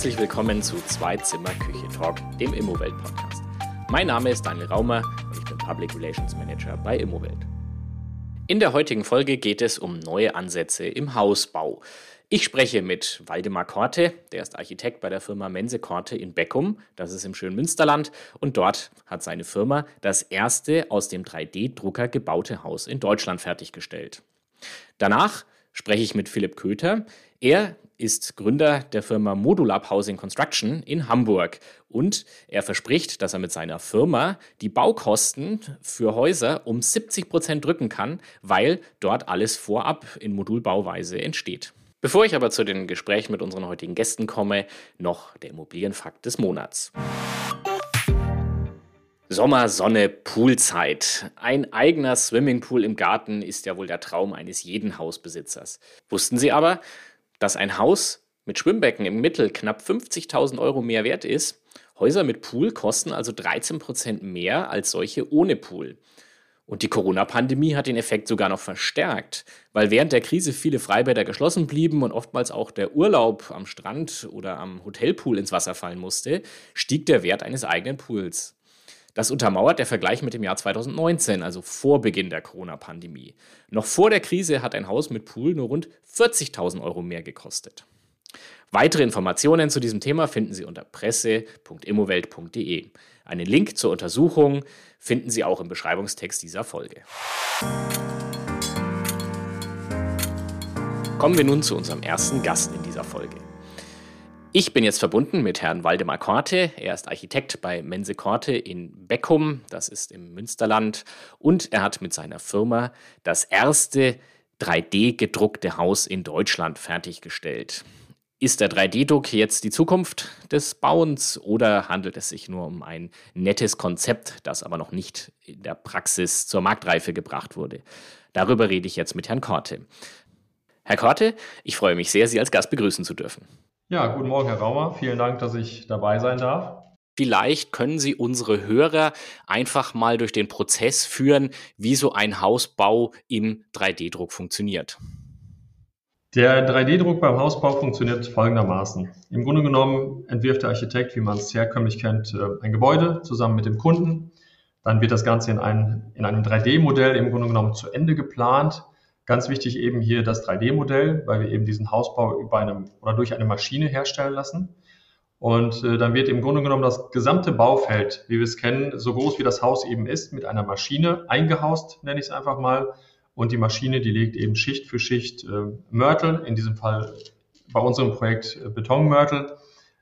Herzlich willkommen zu Zwei Zimmer Küche Talk, dem Immowelt Podcast. Mein Name ist Daniel Raumer und ich bin Public Relations Manager bei Immowelt. In der heutigen Folge geht es um neue Ansätze im Hausbau. Ich spreche mit Waldemar Korte, der ist Architekt bei der Firma Mense Korte in Beckum, das ist im schönen Münsterland, und dort hat seine Firma das erste aus dem 3D-Drucker gebaute Haus in Deutschland fertiggestellt. Danach spreche ich mit Philipp Köter. Er ist Gründer der Firma Modulab Housing Construction in Hamburg und er verspricht, dass er mit seiner Firma die Baukosten für Häuser um 70 Prozent drücken kann, weil dort alles vorab in Modulbauweise entsteht. Bevor ich aber zu den Gesprächen mit unseren heutigen Gästen komme, noch der Immobilienfakt des Monats. Sommer, Sonne, Poolzeit. Ein eigener Swimmingpool im Garten ist ja wohl der Traum eines jeden Hausbesitzers. Wussten Sie aber, dass ein Haus mit Schwimmbecken im Mittel knapp 50.000 Euro mehr wert ist. Häuser mit Pool kosten also 13 Prozent mehr als solche ohne Pool. Und die Corona-Pandemie hat den Effekt sogar noch verstärkt, weil während der Krise viele Freibäder geschlossen blieben und oftmals auch der Urlaub am Strand oder am Hotelpool ins Wasser fallen musste, stieg der Wert eines eigenen Pools. Das untermauert der Vergleich mit dem Jahr 2019, also vor Beginn der Corona-Pandemie. Noch vor der Krise hat ein Haus mit Pool nur rund 40.000 Euro mehr gekostet. Weitere Informationen zu diesem Thema finden Sie unter presse.immowelt.de. Einen Link zur Untersuchung finden Sie auch im Beschreibungstext dieser Folge. Kommen wir nun zu unserem ersten Gast in dieser Folge. Ich bin jetzt verbunden mit Herrn Waldemar Korte. Er ist Architekt bei Mense Korte in Beckum, das ist im Münsterland. Und er hat mit seiner Firma das erste 3D gedruckte Haus in Deutschland fertiggestellt. Ist der 3D-Druck jetzt die Zukunft des Bauens oder handelt es sich nur um ein nettes Konzept, das aber noch nicht in der Praxis zur Marktreife gebracht wurde? Darüber rede ich jetzt mit Herrn Korte. Herr Korte, ich freue mich sehr, Sie als Gast begrüßen zu dürfen. Ja, guten Morgen, Herr Raumer. Vielen Dank, dass ich dabei sein darf. Vielleicht können Sie unsere Hörer einfach mal durch den Prozess führen, wie so ein Hausbau im 3D-Druck funktioniert. Der 3D-Druck beim Hausbau funktioniert folgendermaßen. Im Grunde genommen entwirft der Architekt, wie man es herkömmlich kennt, äh, ein Gebäude zusammen mit dem Kunden. Dann wird das Ganze in, ein, in einem 3D-Modell im Grunde genommen zu Ende geplant. Ganz wichtig eben hier das 3D-Modell, weil wir eben diesen Hausbau über einem oder durch eine Maschine herstellen lassen. Und äh, dann wird im Grunde genommen das gesamte Baufeld, wie wir es kennen, so groß wie das Haus eben ist, mit einer Maschine eingehaust, nenne ich es einfach mal. Und die Maschine, die legt eben Schicht für Schicht äh, Mörtel, in diesem Fall bei unserem Projekt äh, Betonmörtel,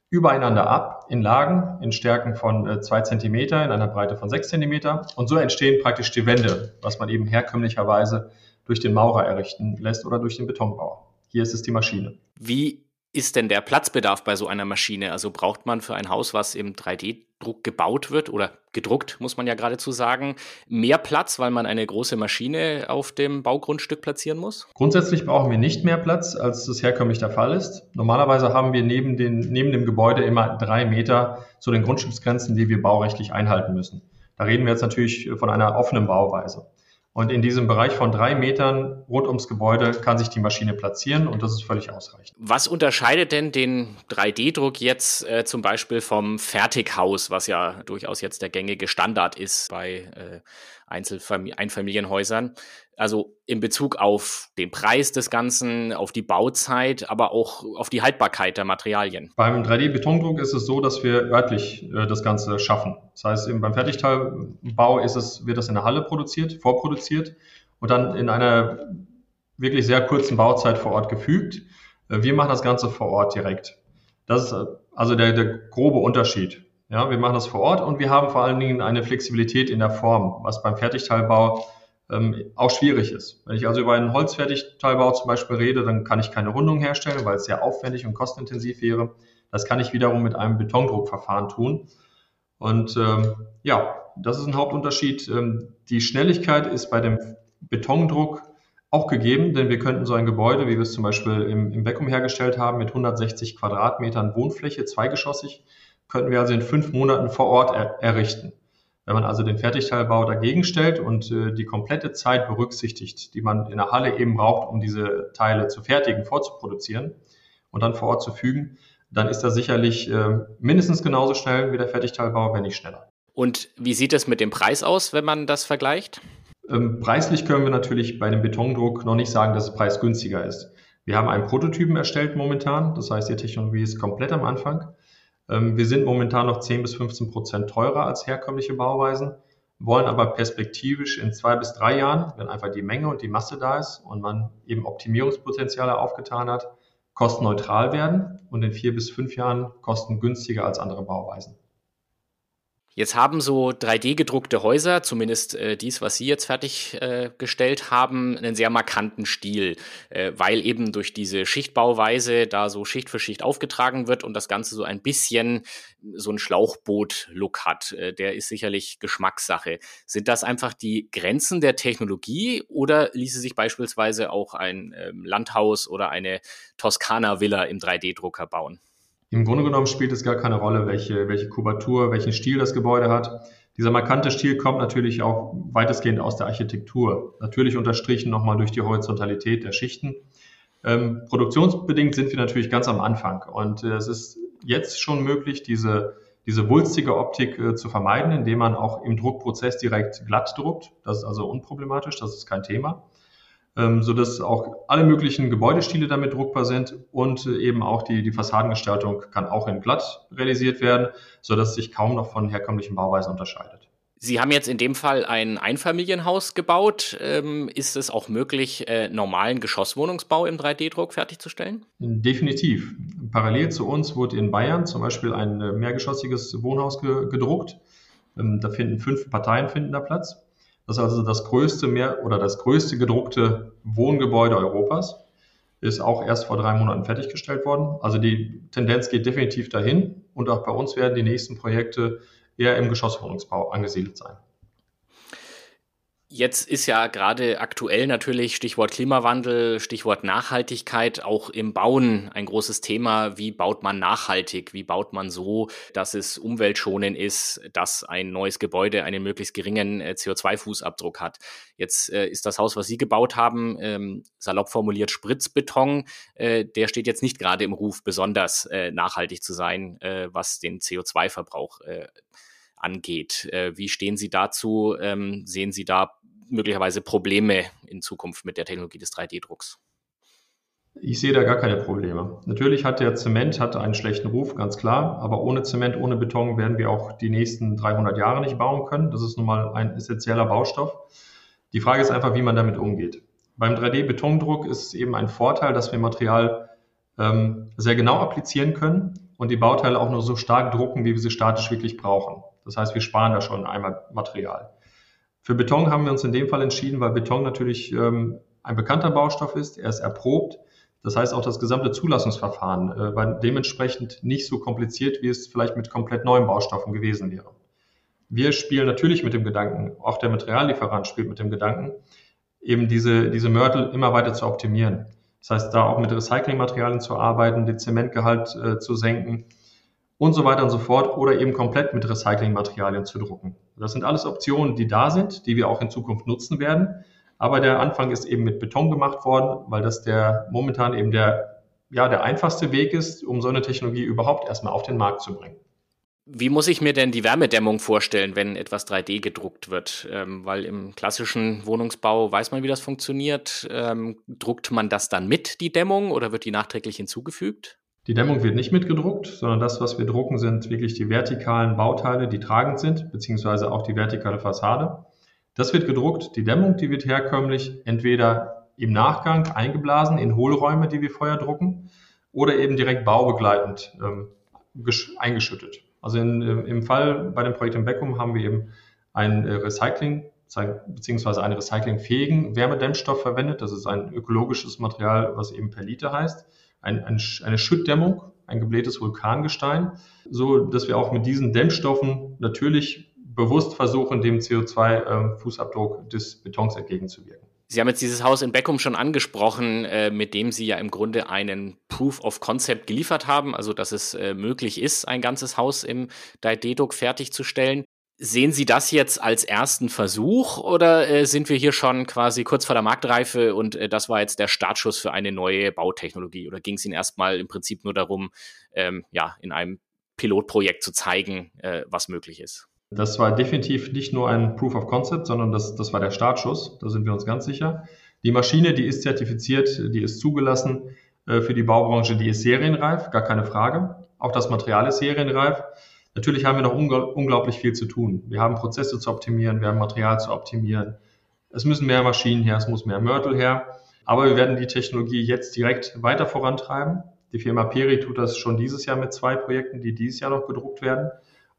übereinander ab in Lagen in Stärken von äh, zwei Zentimeter, in einer Breite von sechs Zentimeter. Und so entstehen praktisch die Wände, was man eben herkömmlicherweise durch den Maurer errichten lässt oder durch den Betonbauer. Hier ist es die Maschine. Wie ist denn der Platzbedarf bei so einer Maschine? Also braucht man für ein Haus, was im 3D-Druck gebaut wird oder gedruckt, muss man ja geradezu sagen, mehr Platz, weil man eine große Maschine auf dem Baugrundstück platzieren muss? Grundsätzlich brauchen wir nicht mehr Platz, als das herkömmlich der Fall ist. Normalerweise haben wir neben, den, neben dem Gebäude immer drei Meter zu den Grundstücksgrenzen, die wir baurechtlich einhalten müssen. Da reden wir jetzt natürlich von einer offenen Bauweise. Und in diesem Bereich von drei Metern rund ums Gebäude kann sich die Maschine platzieren und das ist völlig ausreichend. Was unterscheidet denn den 3D-Druck jetzt äh, zum Beispiel vom Fertighaus, was ja durchaus jetzt der gängige Standard ist bei äh, Einzelfamil Einfamilienhäusern? Also in Bezug auf den Preis des Ganzen, auf die Bauzeit, aber auch auf die Haltbarkeit der Materialien. Beim 3D-Betondruck ist es so, dass wir örtlich äh, das Ganze schaffen. Das heißt, eben beim Fertigteilbau ist es, wird das in der Halle produziert, vorproduziert und dann in einer wirklich sehr kurzen Bauzeit vor Ort gefügt. Äh, wir machen das Ganze vor Ort direkt. Das ist äh, also der, der grobe Unterschied. Ja, wir machen das vor Ort und wir haben vor allen Dingen eine Flexibilität in der Form, was beim Fertigteilbau ähm, auch schwierig ist. Wenn ich also über einen Holzfertigteilbau zum Beispiel rede, dann kann ich keine Rundung herstellen, weil es sehr aufwendig und kostenintensiv wäre. Das kann ich wiederum mit einem Betondruckverfahren tun. Und ähm, ja, das ist ein Hauptunterschied. Ähm, die Schnelligkeit ist bei dem Betondruck auch gegeben, denn wir könnten so ein Gebäude, wie wir es zum Beispiel im, im Beckum hergestellt haben, mit 160 Quadratmetern Wohnfläche, zweigeschossig, könnten wir also in fünf Monaten vor Ort er errichten. Wenn man also den Fertigteilbau dagegen stellt und äh, die komplette Zeit berücksichtigt, die man in der Halle eben braucht, um diese Teile zu fertigen, vorzuproduzieren und dann vor Ort zu fügen, dann ist das sicherlich äh, mindestens genauso schnell wie der Fertigteilbau, wenn nicht schneller. Und wie sieht es mit dem Preis aus, wenn man das vergleicht? Ähm, preislich können wir natürlich bei dem Betondruck noch nicht sagen, dass es preisgünstiger ist. Wir haben einen Prototypen erstellt momentan, das heißt, die Technologie ist komplett am Anfang. Ähm, wir sind momentan noch 10 bis 15 Prozent teurer als herkömmliche Bauweisen, wollen aber perspektivisch in zwei bis drei Jahren, wenn einfach die Menge und die Masse da ist und man eben Optimierungspotenziale aufgetan hat, kostenneutral werden und in vier bis fünf Jahren kostengünstiger als andere Bauweisen. Jetzt haben so 3D-gedruckte Häuser, zumindest äh, dies, was Sie jetzt fertiggestellt äh, haben, einen sehr markanten Stil, äh, weil eben durch diese Schichtbauweise da so Schicht für Schicht aufgetragen wird und das Ganze so ein bisschen so ein Schlauchboot-Look hat. Äh, der ist sicherlich Geschmackssache. Sind das einfach die Grenzen der Technologie oder ließe sich beispielsweise auch ein ähm, Landhaus oder eine Toskana-Villa im 3D-Drucker bauen? Im Grunde genommen spielt es gar keine Rolle, welche, welche Kubatur, welchen Stil das Gebäude hat. Dieser markante Stil kommt natürlich auch weitestgehend aus der Architektur. Natürlich unterstrichen nochmal durch die Horizontalität der Schichten. Ähm, produktionsbedingt sind wir natürlich ganz am Anfang. Und äh, es ist jetzt schon möglich, diese, diese wulstige Optik äh, zu vermeiden, indem man auch im Druckprozess direkt glatt druckt. Das ist also unproblematisch, das ist kein Thema ähm, sodass auch alle möglichen Gebäudestile damit druckbar sind und äh, eben auch die, die Fassadengestaltung kann auch in glatt realisiert werden, sodass sich kaum noch von herkömmlichen Bauweisen unterscheidet. Sie haben jetzt in dem Fall ein Einfamilienhaus gebaut. Ähm, ist es auch möglich, äh, normalen Geschosswohnungsbau im 3D-Druck fertigzustellen? Definitiv. Parallel zu uns wurde in Bayern zum Beispiel ein äh, mehrgeschossiges Wohnhaus ge gedruckt. Ähm, da finden fünf Parteien finden da Platz. Das ist also das größte mehr oder das größte gedruckte Wohngebäude Europas. Ist auch erst vor drei Monaten fertiggestellt worden. Also die Tendenz geht definitiv dahin und auch bei uns werden die nächsten Projekte eher im Geschosswohnungsbau angesiedelt sein. Jetzt ist ja gerade aktuell natürlich Stichwort Klimawandel, Stichwort Nachhaltigkeit auch im Bauen ein großes Thema. Wie baut man nachhaltig? Wie baut man so, dass es umweltschonend ist, dass ein neues Gebäude einen möglichst geringen äh, CO2-Fußabdruck hat? Jetzt äh, ist das Haus, was Sie gebaut haben, ähm, salopp formuliert Spritzbeton. Äh, der steht jetzt nicht gerade im Ruf, besonders äh, nachhaltig zu sein, äh, was den CO2-Verbrauch äh, angeht. wie stehen Sie dazu? Ähm, sehen Sie da möglicherweise Probleme in Zukunft mit der Technologie des 3D-Drucks? Ich sehe da gar keine Probleme. Natürlich hat der Zement hat einen schlechten Ruf, ganz klar. Aber ohne Zement, ohne Beton werden wir auch die nächsten 300 Jahre nicht bauen können. Das ist nun mal ein essentieller Baustoff. Die Frage ist einfach, wie man damit umgeht. Beim 3D-Betondruck ist es eben ein Vorteil, dass wir Material ähm, sehr genau applizieren können und die Bauteile auch nur so stark drucken, wie wir sie statisch wirklich brauchen. Das heißt, wir sparen da schon einmal Material. Für Beton haben wir uns in dem Fall entschieden, weil Beton natürlich ähm, ein bekannter Baustoff ist, er ist erprobt. Das heißt, auch das gesamte Zulassungsverfahren äh, war dementsprechend nicht so kompliziert, wie es vielleicht mit komplett neuen Baustoffen gewesen wäre. Wir spielen natürlich mit dem Gedanken, auch der Materiallieferant spielt mit dem Gedanken, eben diese, diese Mörtel immer weiter zu optimieren. Das heißt, da auch mit Recyclingmaterialien zu arbeiten, den Zementgehalt äh, zu senken und so weiter und so fort oder eben komplett mit Recyclingmaterialien zu drucken. Das sind alles Optionen, die da sind, die wir auch in Zukunft nutzen werden. Aber der Anfang ist eben mit Beton gemacht worden, weil das der momentan eben der, ja, der einfachste Weg ist, um so eine Technologie überhaupt erstmal auf den Markt zu bringen. Wie muss ich mir denn die Wärmedämmung vorstellen, wenn etwas 3D gedruckt wird? Ähm, weil im klassischen Wohnungsbau weiß man, wie das funktioniert. Ähm, druckt man das dann mit, die Dämmung, oder wird die nachträglich hinzugefügt? Die Dämmung wird nicht mitgedruckt, sondern das, was wir drucken, sind wirklich die vertikalen Bauteile, die tragend sind, beziehungsweise auch die vertikale Fassade. Das wird gedruckt. Die Dämmung, die wird herkömmlich entweder im Nachgang eingeblasen in Hohlräume, die wir vorher drucken, oder eben direkt baubegleitend ähm, eingeschüttet. Also in, äh, im Fall bei dem Projekt in Beckum haben wir eben ein äh, Recycling beziehungsweise einen recyclingfähigen Wärmedämmstoff verwendet. Das ist ein ökologisches Material, was eben Perlite heißt ein, ein, eine Schüttdämmung, ein geblähtes Vulkangestein, so dass wir auch mit diesen Dämmstoffen natürlich bewusst versuchen, dem CO2-Fußabdruck ähm, des Betons entgegenzuwirken. Sie haben jetzt dieses Haus in Beckum schon angesprochen, äh, mit dem Sie ja im Grunde einen Proof of Concept geliefert haben, also dass es äh, möglich ist, ein ganzes Haus im 3D-Druck fertigzustellen. Sehen Sie das jetzt als ersten Versuch oder äh, sind wir hier schon quasi kurz vor der Marktreife und äh, das war jetzt der Startschuss für eine neue Bautechnologie? Oder ging es Ihnen erstmal im Prinzip nur darum, ähm, ja, in einem Pilotprojekt zu zeigen, äh, was möglich ist? Das war definitiv nicht nur ein Proof of Concept, sondern das, das war der Startschuss, da sind wir uns ganz sicher. Die Maschine, die ist zertifiziert, die ist zugelassen äh, für die Baubranche, die ist serienreif, gar keine Frage. Auch das Material ist serienreif. Natürlich haben wir noch unglaublich viel zu tun. Wir haben Prozesse zu optimieren, wir haben Material zu optimieren. Es müssen mehr Maschinen her, es muss mehr Mörtel her. Aber wir werden die Technologie jetzt direkt weiter vorantreiben. Die Firma Peri tut das schon dieses Jahr mit zwei Projekten, die dieses Jahr noch gedruckt werden.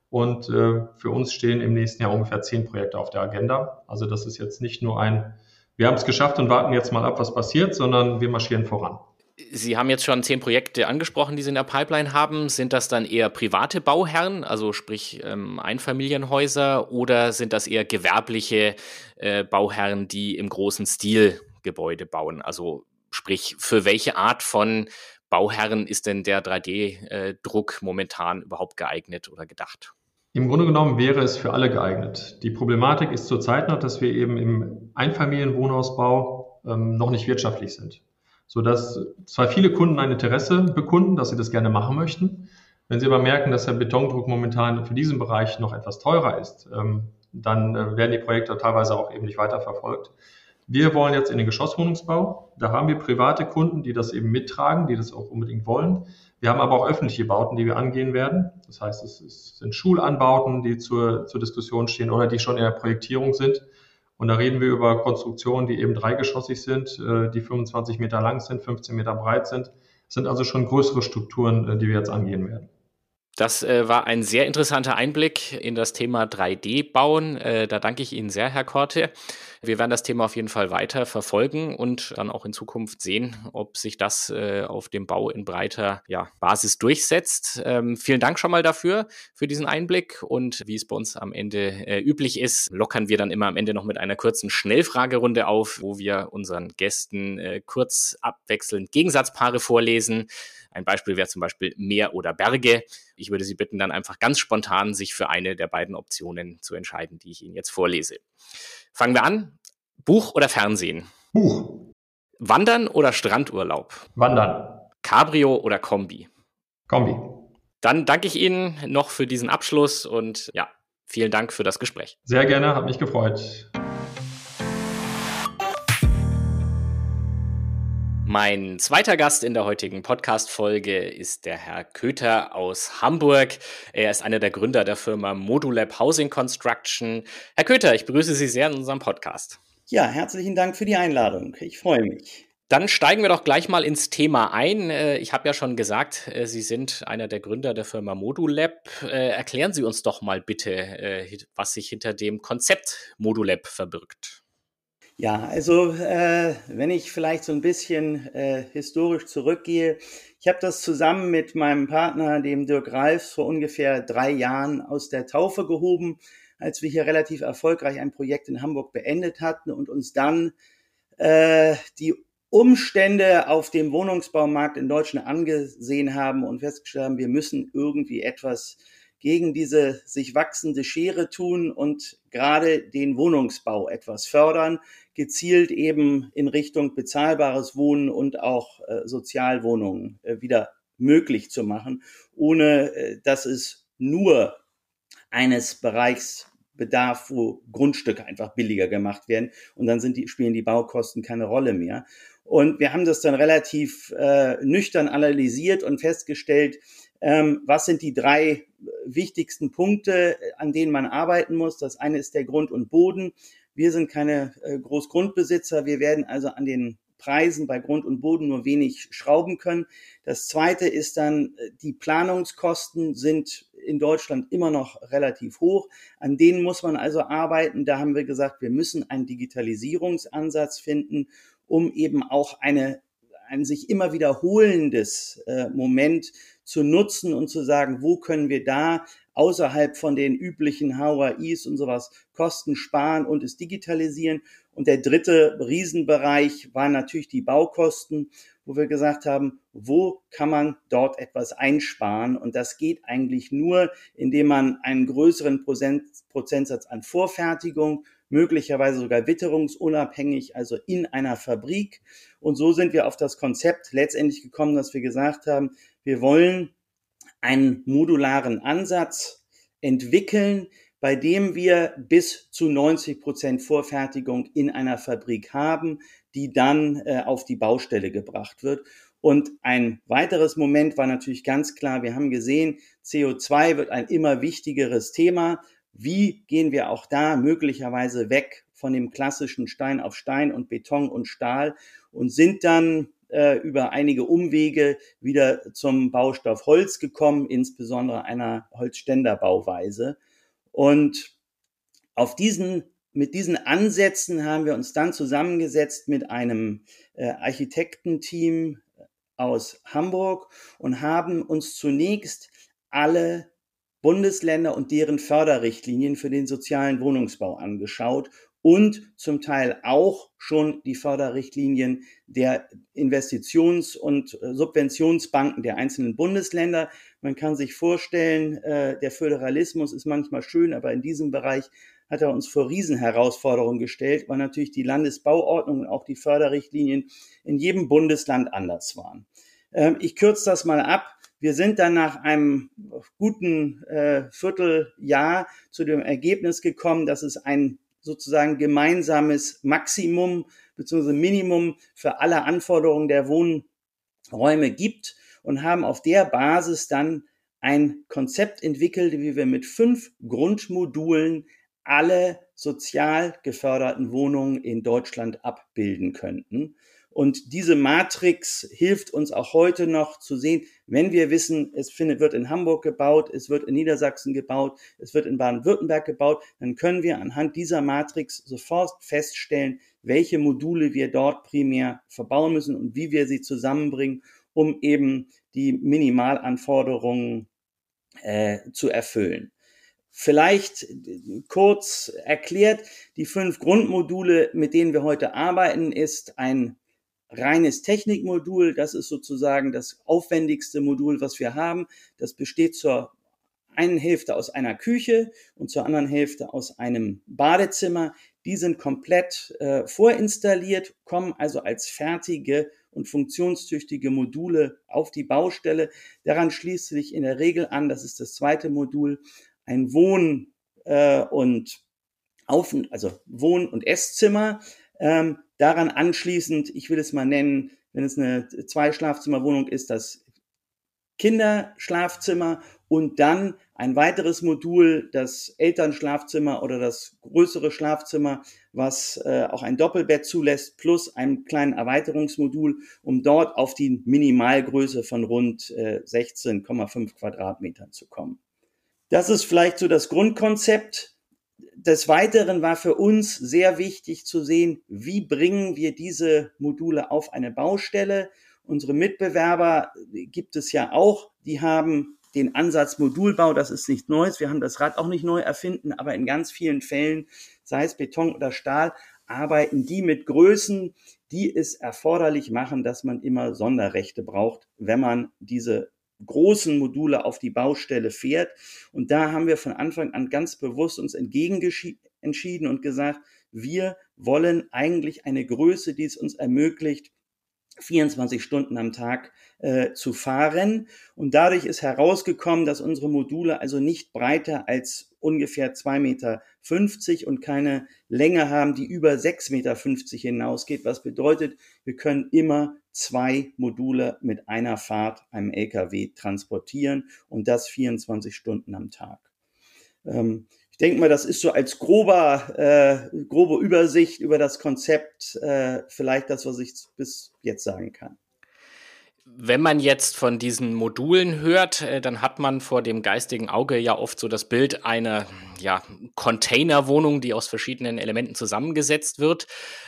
Und äh, für uns stehen im nächsten Jahr ungefähr zehn Projekte auf der Agenda. Also das ist jetzt nicht nur ein, wir haben es geschafft und warten jetzt mal ab, was passiert, sondern wir marschieren voran. Sie haben jetzt schon zehn Projekte angesprochen, die Sie in der Pipeline haben. Sind das dann eher private Bauherren, also sprich ähm, Einfamilienhäuser, oder sind das eher gewerbliche äh, Bauherren, die im großen Stil Gebäude bauen? Also sprich, für welche Art von Bauherren ist denn der 3D-Druck äh, momentan überhaupt geeignet oder gedacht? Im Grunde genommen wäre es für alle geeignet. Die Problematik ist zurzeit noch, dass wir eben im Einfamilienwohnhausbau ähm, noch nicht wirtschaftlich sind sodass zwar viele Kunden ein Interesse bekunden, dass sie das gerne machen möchten. Wenn sie aber merken, dass der Betondruck momentan für diesen Bereich noch etwas teurer ist, ähm, dann äh, werden die Projekte teilweise auch eben nicht weiterverfolgt. Wir wollen jetzt in den Geschosswohnungsbau. Da haben wir private Kunden, die das eben mittragen, die das auch unbedingt wollen. Wir haben aber auch öffentliche Bauten, die wir angehen werden. Das heißt, es sind Schulanbauten, die zur, zur Diskussion stehen oder die schon in der Projektierung sind. Und da reden wir über Konstruktionen, die eben dreigeschossig sind, äh, die 25 Meter lang sind, 15 Meter breit sind. Das sind also schon größere Strukturen, äh, die wir jetzt angehen werden. Das äh, war ein sehr interessanter Einblick in das Thema 3D-Bauen. Äh, da danke ich Ihnen sehr, Herr Korte. Wir werden das Thema auf jeden Fall weiter verfolgen und dann auch in Zukunft sehen, ob sich das äh, auf dem Bau in breiter ja, Basis durchsetzt. Ähm, vielen Dank schon mal dafür, für diesen Einblick. Und wie es bei uns am Ende äh, üblich ist, lockern wir dann immer am Ende noch mit einer kurzen Schnellfragerunde auf, wo wir unseren Gästen äh, kurz abwechselnd Gegensatzpaare vorlesen. Ein Beispiel wäre zum Beispiel Meer oder Berge. Ich würde Sie bitten, dann einfach ganz spontan sich für eine der beiden Optionen zu entscheiden, die ich Ihnen jetzt vorlese. Fangen wir an. Buch oder Fernsehen? Buch. Wandern oder Strandurlaub? Wandern. Cabrio oder Kombi? Kombi. Dann danke ich Ihnen noch für diesen Abschluss und ja, vielen Dank für das Gespräch. Sehr gerne, hat mich gefreut. Mein zweiter Gast in der heutigen Podcast-Folge ist der Herr Köter aus Hamburg. Er ist einer der Gründer der Firma Modulab Housing Construction. Herr Köter, ich begrüße Sie sehr in unserem Podcast. Ja, herzlichen Dank für die Einladung. Ich freue mich. Dann steigen wir doch gleich mal ins Thema ein. Äh, ich habe ja schon gesagt, äh, Sie sind einer der Gründer der Firma Modulab. Äh, erklären Sie uns doch mal bitte, was sich hinter dem Konzept Modulab verbirgt. Ja, also äh, wenn ich vielleicht so ein bisschen äh, historisch zurückgehe, ich habe das zusammen mit meinem Partner, dem Dirk Ralfs, vor ungefähr drei Jahren aus der Taufe gehoben, als wir hier relativ erfolgreich ein Projekt in Hamburg beendet hatten und uns dann äh, die Umstände auf dem Wohnungsbaumarkt in Deutschland angesehen haben und festgestellt haben, wir müssen irgendwie etwas gegen diese sich wachsende Schere tun und gerade den Wohnungsbau etwas fördern, gezielt eben in Richtung bezahlbares Wohnen und auch äh, Sozialwohnungen äh, wieder möglich zu machen, ohne äh, dass es nur eines Bereichs bedarf, wo Grundstücke einfach billiger gemacht werden und dann sind die, spielen die Baukosten keine Rolle mehr. Und wir haben das dann relativ äh, nüchtern analysiert und festgestellt, ähm, was sind die drei wichtigsten Punkte, an denen man arbeiten muss? Das eine ist der Grund und Boden. Wir sind keine äh, Großgrundbesitzer. Wir werden also an den Preisen bei Grund und Boden nur wenig schrauben können. Das zweite ist dann, äh, die Planungskosten sind in Deutschland immer noch relativ hoch. An denen muss man also arbeiten. Da haben wir gesagt, wir müssen einen Digitalisierungsansatz finden, um eben auch eine, ein sich immer wiederholendes äh, Moment zu nutzen und zu sagen, wo können wir da außerhalb von den üblichen HOAIs und sowas Kosten sparen und es digitalisieren. Und der dritte Riesenbereich waren natürlich die Baukosten, wo wir gesagt haben, wo kann man dort etwas einsparen? Und das geht eigentlich nur, indem man einen größeren Prozentsatz an Vorfertigung, möglicherweise sogar witterungsunabhängig, also in einer Fabrik. Und so sind wir auf das Konzept letztendlich gekommen, dass wir gesagt haben, wir wollen einen modularen Ansatz entwickeln, bei dem wir bis zu 90 Prozent Vorfertigung in einer Fabrik haben, die dann äh, auf die Baustelle gebracht wird. Und ein weiteres Moment war natürlich ganz klar, wir haben gesehen, CO2 wird ein immer wichtigeres Thema. Wie gehen wir auch da möglicherweise weg von dem klassischen Stein auf Stein und Beton und Stahl und sind dann äh, über einige Umwege wieder zum Baustoff Holz gekommen, insbesondere einer Holzständerbauweise. Und auf diesen, mit diesen Ansätzen haben wir uns dann zusammengesetzt mit einem äh, Architektenteam aus Hamburg und haben uns zunächst alle Bundesländer und deren Förderrichtlinien für den sozialen Wohnungsbau angeschaut und zum Teil auch schon die Förderrichtlinien der Investitions- und äh, Subventionsbanken der einzelnen Bundesländer. Man kann sich vorstellen, äh, der Föderalismus ist manchmal schön, aber in diesem Bereich hat er uns vor Riesenherausforderungen gestellt, weil natürlich die Landesbauordnung und auch die Förderrichtlinien in jedem Bundesland anders waren. Ähm, ich kürze das mal ab. Wir sind dann nach einem guten äh, Vierteljahr zu dem Ergebnis gekommen, dass es ein sozusagen gemeinsames Maximum bzw. Minimum für alle Anforderungen der Wohnräume gibt und haben auf der Basis dann ein Konzept entwickelt, wie wir mit fünf Grundmodulen alle sozial geförderten Wohnungen in Deutschland abbilden könnten. Und diese Matrix hilft uns auch heute noch zu sehen, wenn wir wissen, es wird in Hamburg gebaut, es wird in Niedersachsen gebaut, es wird in Baden-Württemberg gebaut, dann können wir anhand dieser Matrix sofort feststellen, welche Module wir dort primär verbauen müssen und wie wir sie zusammenbringen, um eben die Minimalanforderungen äh, zu erfüllen. Vielleicht kurz erklärt, die fünf Grundmodule, mit denen wir heute arbeiten, ist ein reines Technikmodul. Das ist sozusagen das aufwendigste Modul, was wir haben. Das besteht zur einen Hälfte aus einer Küche und zur anderen Hälfte aus einem Badezimmer. Die sind komplett äh, vorinstalliert, kommen also als fertige und funktionstüchtige Module auf die Baustelle. Daran schließt sich in der Regel an, das ist das zweite Modul, ein Wohn- äh, und Auf also Wohn- und Esszimmer. Ähm, Daran anschließend, ich will es mal nennen, wenn es eine Zwei-Schlafzimmer-Wohnung ist, das Kinderschlafzimmer und dann ein weiteres Modul, das Elternschlafzimmer oder das größere Schlafzimmer, was äh, auch ein Doppelbett zulässt, plus ein kleinen Erweiterungsmodul, um dort auf die Minimalgröße von rund äh, 16,5 Quadratmetern zu kommen. Das ist vielleicht so das Grundkonzept des Weiteren war für uns sehr wichtig zu sehen, wie bringen wir diese Module auf eine Baustelle. Unsere Mitbewerber gibt es ja auch, die haben den Ansatz Modulbau, das ist nichts Neues. Wir haben das Rad auch nicht neu erfinden, aber in ganz vielen Fällen, sei es Beton oder Stahl, arbeiten die mit Größen, die es erforderlich machen, dass man immer Sonderrechte braucht, wenn man diese großen Module auf die Baustelle fährt. Und da haben wir von Anfang an ganz bewusst uns entgegen entschieden und gesagt, wir wollen eigentlich eine Größe, die es uns ermöglicht, 24 Stunden am Tag äh, zu fahren. Und dadurch ist herausgekommen, dass unsere Module also nicht breiter als ungefähr 2,50 Meter und keine Länge haben, die über 6,50 Meter hinausgeht, was bedeutet, wir können immer zwei Module mit einer Fahrt einem LKW transportieren und das 24 Stunden am Tag. Ähm, denke mal, das ist so als grober, äh, grobe Übersicht über das Konzept äh, vielleicht das, was ich bis jetzt sagen kann. Wenn man jetzt von diesen Modulen hört, äh, dann hat man vor dem geistigen Auge ja oft so das Bild einer ja, Containerwohnung, die aus verschiedenen Elementen zusammengesetzt wird.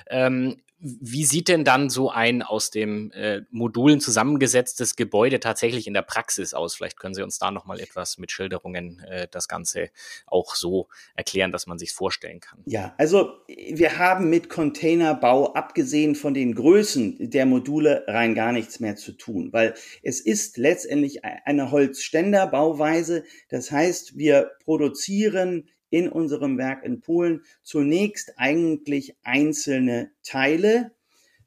Ähm, wie sieht denn dann so ein aus dem äh, Modulen zusammengesetztes Gebäude tatsächlich in der Praxis aus? Vielleicht können Sie uns da noch mal etwas mit Schilderungen äh, das Ganze auch so erklären, dass man sich vorstellen kann. Ja, also wir haben mit Containerbau abgesehen von den Größen der Module rein gar nichts mehr zu tun, weil es ist letztendlich eine Holzständerbauweise. Das heißt, wir produzieren in unserem Werk in Polen zunächst eigentlich einzelne Teile.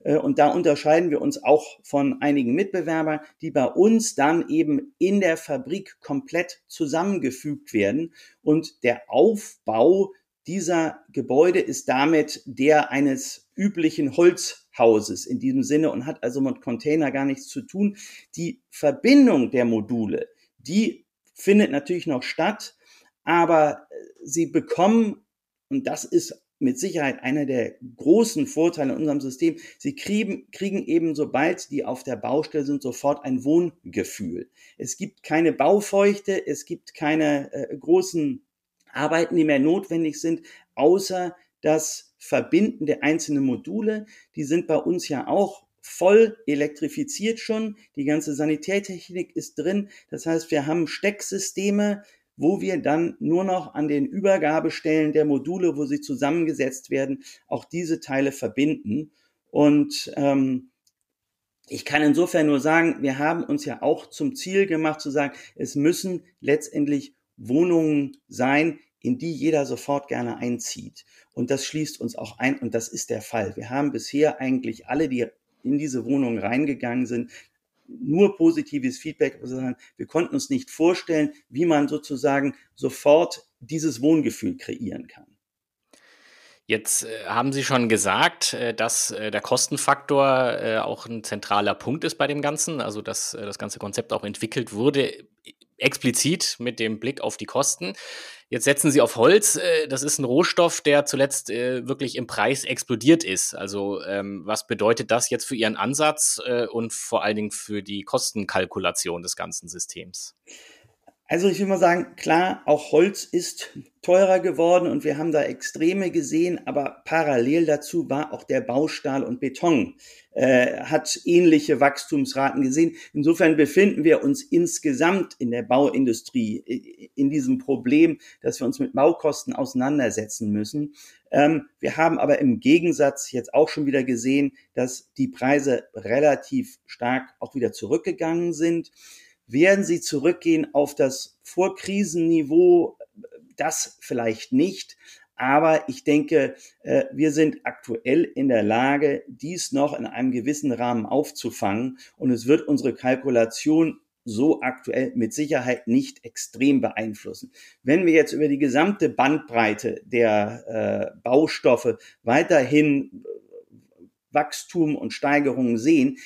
Äh, und da unterscheiden wir uns auch von einigen Mitbewerbern, die bei uns dann eben in der Fabrik komplett zusammengefügt werden. Und der Aufbau dieser Gebäude ist damit der eines üblichen Holzhauses in diesem Sinne und hat also mit Container gar nichts zu tun. Die Verbindung der Module, die findet natürlich noch statt, aber äh, sie bekommen, und das ist mit Sicherheit einer der großen Vorteile in unserem System, sie kriegen, kriegen eben, sobald die auf der Baustelle sind, sofort ein Wohngefühl. Es gibt keine Baufeuchte, es gibt keine äh, großen Arbeiten, die mehr notwendig sind, außer das Verbinden der einzelnen Module. Die sind bei uns ja auch voll elektrifiziert schon. Die ganze Sanitärtechnik ist drin. Das heißt, wir haben Stecksysteme, wo wir dann nur noch an den Übergabestellen der Module, wo sie zusammengesetzt werden, auch diese Teile verbinden. Und ähm, ich kann insofern nur sagen, wir haben uns ja auch zum Ziel gemacht zu sagen, es müssen letztendlich Wohnungen sein, in die jeder sofort gerne einzieht. Und das schließt uns auch ein und das ist der Fall. Wir haben bisher eigentlich alle, die in diese Wohnungen reingegangen sind, nur positives Feedback, sondern wir konnten uns nicht vorstellen, wie man sozusagen sofort dieses Wohngefühl kreieren kann. Jetzt äh, haben Sie schon gesagt, äh, dass äh, der Kostenfaktor auch ein zentraler Punkt ist bei dem Ganzen, also dass das ganze Konzept auch entwickelt wurde, explizit mit dem Blick auf die Kosten. Jetzt setzen Sie auf Holz. Äh, das ist ein Rohstoff, der zuletzt äh, wirklich im Preis explodiert ist. Also ähm, was bedeutet das jetzt für Ihren Ansatz äh, und vor allen Dingen für die Kostenkalkulation des ganzen Systems? Also ich will mal sagen, klar, auch Holz ist teurer geworden und wir haben da Extreme gesehen, aber parallel dazu war auch der Baustahl und Beton, äh, hat ähnliche Wachstumsraten gesehen. Insofern befinden wir uns insgesamt in der Bauindustrie in diesem Problem, dass wir uns mit Baukosten auseinandersetzen müssen. Ähm, wir haben aber im Gegensatz jetzt auch schon wieder gesehen, dass die Preise relativ stark auch wieder zurückgegangen sind. Werden sie zurückgehen auf das Vorkrisenniveau? Das vielleicht nicht. Aber ich denke, äh, wir sind aktuell in der Lage, dies noch in einem gewissen Rahmen aufzufangen. Und es wird unsere Kalkulation so aktuell mit Sicherheit nicht extrem beeinflussen. Wenn wir jetzt über die gesamte Bandbreite der äh, Baustoffe weiterhin Wachstum und Steigerungen sehen,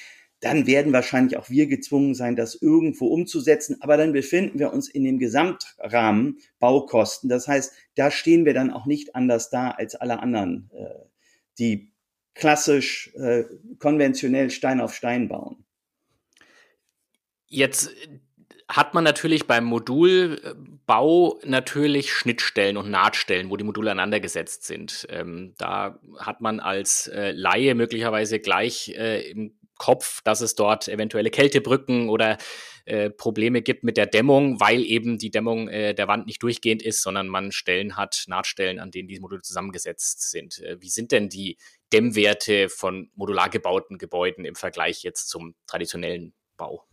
dann werden wahrscheinlich auch wir gezwungen sein, das irgendwo umzusetzen. Aber dann befinden wir uns in dem Gesamtrahmen Baukosten. Das heißt, da stehen wir dann auch nicht anders da als alle anderen, äh, die klassisch äh, konventionell Stein auf Stein bauen. Jetzt hat man natürlich beim Modulbau natürlich Schnittstellen und Nahtstellen, wo die Module aneinandergesetzt sind. Ähm, da hat man als äh, Laie möglicherweise gleich äh, im Kopf, dass es dort eventuelle Kältebrücken oder äh, Probleme gibt mit der Dämmung, weil eben die Dämmung äh, der Wand nicht durchgehend ist, sondern man Stellen hat, Nahtstellen, an denen diese Module zusammengesetzt sind. Äh, wie sind denn die Dämmwerte von modular gebauten Gebäuden im Vergleich jetzt zum traditionellen Bau?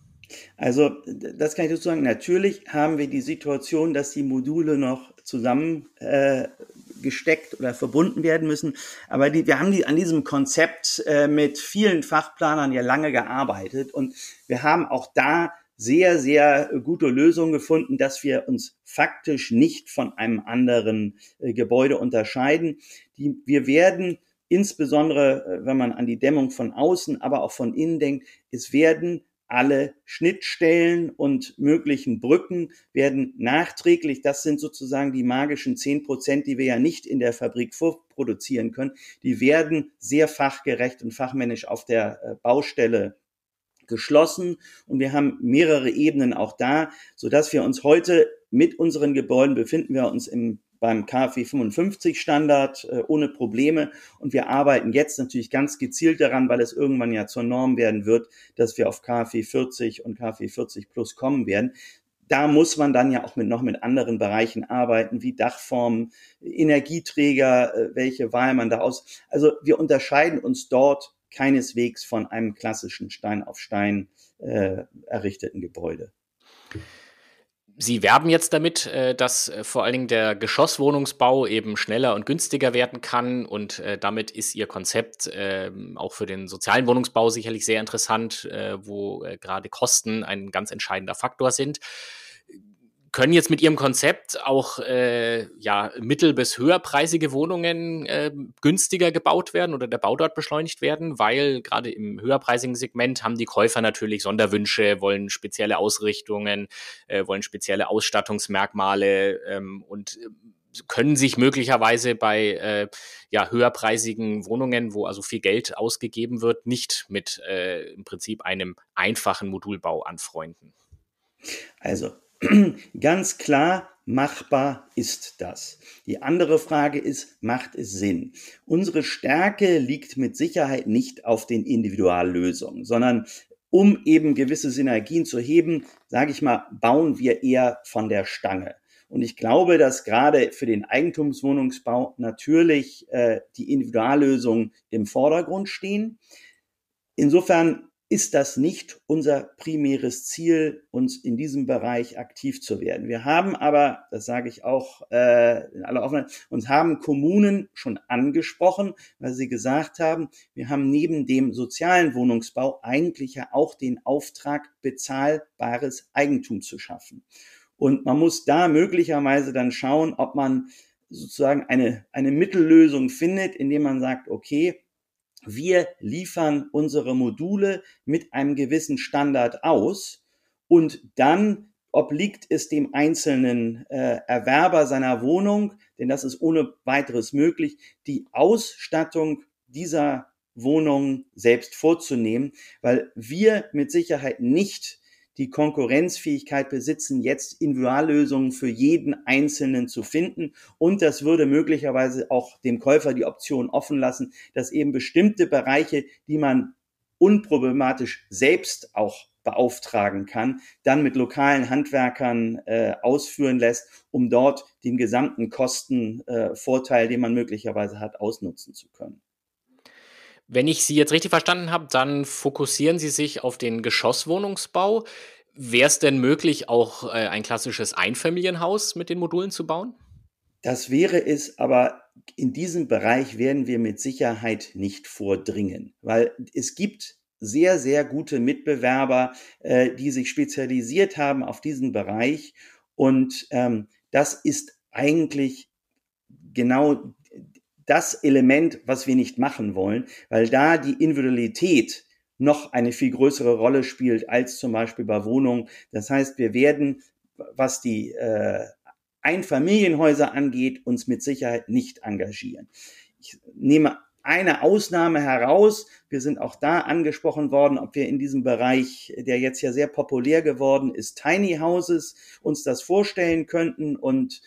Also, das kann ich dazu sagen. Natürlich haben wir die Situation, dass die Module noch zusammen äh, gesteckt oder verbunden werden müssen. Aber die, wir haben die, an diesem Konzept äh, mit vielen Fachplanern ja lange gearbeitet und wir haben auch da sehr, sehr gute Lösungen gefunden, dass wir uns faktisch nicht von einem anderen äh, Gebäude unterscheiden. Die, wir werden insbesondere, äh, wenn man an die Dämmung von außen, aber auch von innen denkt, es werden alle Schnittstellen und möglichen Brücken werden nachträglich, das sind sozusagen die magischen zehn Prozent, die wir ja nicht in der Fabrik vorproduzieren können, die werden sehr fachgerecht und fachmännisch auf der äh, Baustelle geschlossen. Und wir haben mehrere Ebenen auch da, so wir uns heute mit unseren Gebäuden befinden. Wir uns im beim KfW 55 Standard äh, ohne Probleme. Und wir arbeiten jetzt natürlich ganz gezielt daran, weil es irgendwann ja zur Norm werden wird, dass wir auf KfW 40 und KfW 40 Plus kommen werden da muss man dann ja auch mit noch mit anderen Bereichen arbeiten, wie Dachformen, Energieträger, äh, welche Wahl man da aus. Also wir unterscheiden uns dort keineswegs von einem klassischen Stein auf Stein äh, errichteten Gebäude. Sie werben jetzt damit, äh, dass äh, vor allen Dingen der Geschosswohnungsbau eben schneller und günstiger werden kann und äh, damit ist Ihr Konzept ähm, auch für den sozialen Wohnungsbau sicherlich sehr interessant, wo gerade Kosten ein ganz entscheidender Faktor sind können jetzt mit ihrem Konzept auch äh, ja, mittel- bis höherpreisige Wohnungen äh, günstiger gebaut werden oder der Bau dort beschleunigt werden, weil gerade im höherpreisigen Segment haben die Käufer natürlich Sonderwünsche, wollen spezielle Ausrichtungen, äh, wollen spezielle Ausstattungsmerkmale ähm, und äh, können sich möglicherweise bei äh, ja, höherpreisigen Wohnungen, wo also viel Geld ausgegeben wird, nicht mit äh, im Prinzip einem einfachen Modulbau anfreunden. Also Ganz klar, machbar ist das. Die andere Frage ist, macht es Sinn? Unsere Stärke liegt mit Sicherheit nicht auf den Individuallösungen, sondern um eben gewisse Synergien zu heben, sage ich mal, bauen wir eher von der Stange. Und ich glaube, dass gerade für den Eigentumswohnungsbau natürlich äh, die Individuallösungen im Vordergrund stehen. Insofern ist das nicht unser primäres Ziel, uns in diesem Bereich aktiv zu werden. Wir haben aber, das sage ich auch äh, in aller Offenheit, uns haben Kommunen schon angesprochen, weil sie gesagt haben, wir haben neben dem sozialen Wohnungsbau eigentlich ja auch den Auftrag, bezahlbares Eigentum zu schaffen. Und man muss da möglicherweise dann schauen, ob man sozusagen eine, eine Mittellösung findet, indem man sagt, okay, wir liefern unsere Module mit einem gewissen Standard aus und dann obliegt es dem einzelnen äh, Erwerber seiner Wohnung, denn das ist ohne weiteres möglich, die Ausstattung dieser Wohnung selbst vorzunehmen, weil wir mit Sicherheit nicht die Konkurrenzfähigkeit besitzen, jetzt Individuallösungen für jeden Einzelnen zu finden. Und das würde möglicherweise auch dem Käufer die Option offen lassen, dass eben bestimmte Bereiche, die man unproblematisch selbst auch beauftragen kann, dann mit lokalen Handwerkern äh, ausführen lässt, um dort den gesamten Kostenvorteil, äh, den man möglicherweise hat, ausnutzen zu können. Wenn ich Sie jetzt richtig verstanden habe, dann fokussieren Sie sich auf den Geschosswohnungsbau. Wäre es denn möglich, auch äh, ein klassisches Einfamilienhaus mit den Modulen zu bauen? Das wäre es, aber in diesem Bereich werden wir mit Sicherheit nicht vordringen, weil es gibt sehr, sehr gute Mitbewerber, äh, die sich spezialisiert haben auf diesen Bereich. Und ähm, das ist eigentlich genau das Element, was wir nicht machen wollen, weil da die Individualität noch eine viel größere Rolle spielt als zum Beispiel bei Wohnungen. Das heißt, wir werden, was die äh, Einfamilienhäuser angeht, uns mit Sicherheit nicht engagieren. Ich nehme eine Ausnahme heraus. Wir sind auch da angesprochen worden, ob wir in diesem Bereich, der jetzt ja sehr populär geworden ist, Tiny Houses, uns das vorstellen könnten und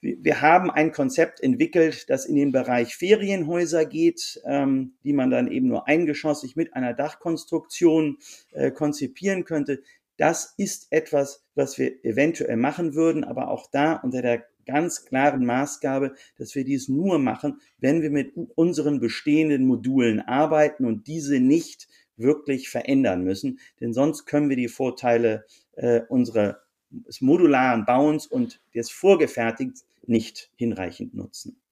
wir haben ein Konzept entwickelt, das in den Bereich Ferienhäuser geht, ähm, die man dann eben nur eingeschossig mit einer Dachkonstruktion äh, konzipieren könnte. Das ist etwas, was wir eventuell machen würden, aber auch da unter der ganz klaren Maßgabe, dass wir dies nur machen, wenn wir mit unseren bestehenden Modulen arbeiten und diese nicht wirklich verändern müssen, denn sonst können wir die Vorteile äh, unserer des modularen Bauens und des vorgefertigt nicht hinreichend nutzen.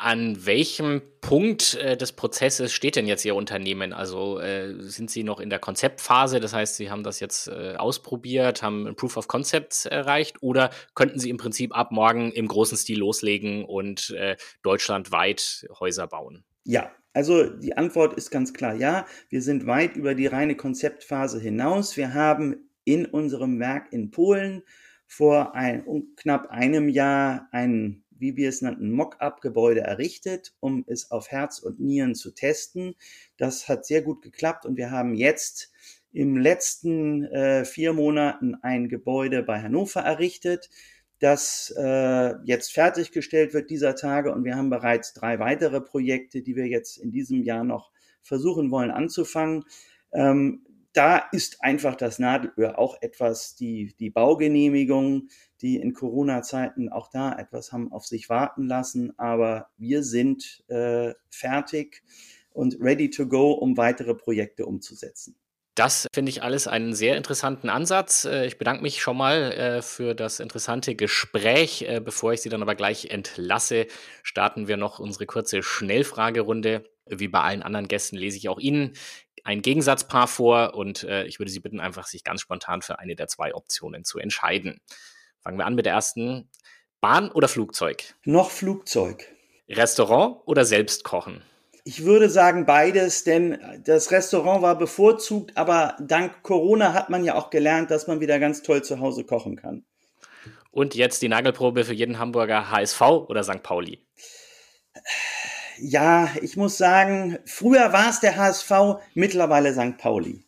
An welchem Punkt äh, des Prozesses steht denn jetzt Ihr Unternehmen? Also äh, sind Sie noch in der Konzeptphase, das heißt, Sie haben das jetzt äh, ausprobiert, haben ein Proof of Concept erreicht oder könnten Sie im Prinzip ab morgen im großen Stil loslegen und deutschlandweit Häuser bauen? Ja, also die Antwort ist ganz klar ja. Wir sind weit über die reine Konzeptphase hinaus. Wir haben in unserem Werk in Polen vor ein, um knapp einem Jahr ein, wie wir es nannten, Mock-up-Gebäude errichtet, um es auf Herz und Nieren zu testen. Das hat sehr gut geklappt und wir haben jetzt im letzten äh, vier Monaten ein Gebäude bei Hannover errichtet. das äh, jetzt fertiggestellt wird dieser Tage. Und wir haben bereits drei weitere Projekte, die wir jetzt in diesem Jahr noch versuchen wollen anzufangen. Ähm, da ist einfach das Nadelöhr auch etwas, die, die Baugenehmigung, die in Corona-Zeiten auch da etwas haben auf sich warten lassen. Aber wir sind äh, fertig und ready to go, um weitere Projekte umzusetzen. Das finde ich alles einen sehr interessanten Ansatz. Äh, ich bedanke mich schon mal äh, für das interessante Gespräch. Äh, bevor ich Sie dann aber gleich entlasse, starten wir noch unsere kurze Schnellfragerunde. Wie bei allen anderen Gästen lese ich auch Ihnen ein Gegensatzpaar vor und ich würde Sie bitten, einfach sich ganz spontan für eine der zwei Optionen zu entscheiden. Fangen wir an mit der ersten. Bahn oder Flugzeug? Noch Flugzeug. Restaurant oder selbst kochen? Ich würde sagen beides, denn das Restaurant war bevorzugt, aber dank Corona hat man ja auch gelernt, dass man wieder ganz toll zu Hause kochen kann. Und jetzt die Nagelprobe für jeden Hamburger HSV oder St. Pauli? Ja, ich muss sagen, früher war es der HSV, mittlerweile St. Pauli.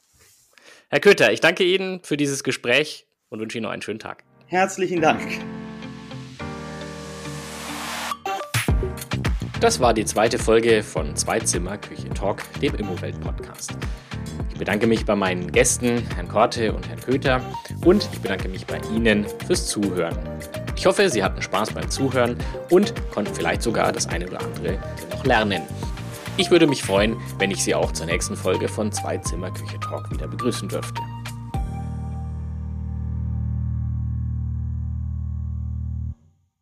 Herr Köter, ich danke Ihnen für dieses Gespräch und wünsche Ihnen noch einen schönen Tag. Herzlichen Dank. Das war die zweite Folge von Zweizimmer Küche Talk, dem Immowelt-Podcast. Ich bedanke mich bei meinen Gästen, Herrn Korte und Herrn Köter, und ich bedanke mich bei Ihnen fürs Zuhören. Ich hoffe, Sie hatten Spaß beim Zuhören und konnten vielleicht sogar das eine oder andere noch lernen. Ich würde mich freuen, wenn ich Sie auch zur nächsten Folge von Zweizimmer Küche Talk wieder begrüßen dürfte.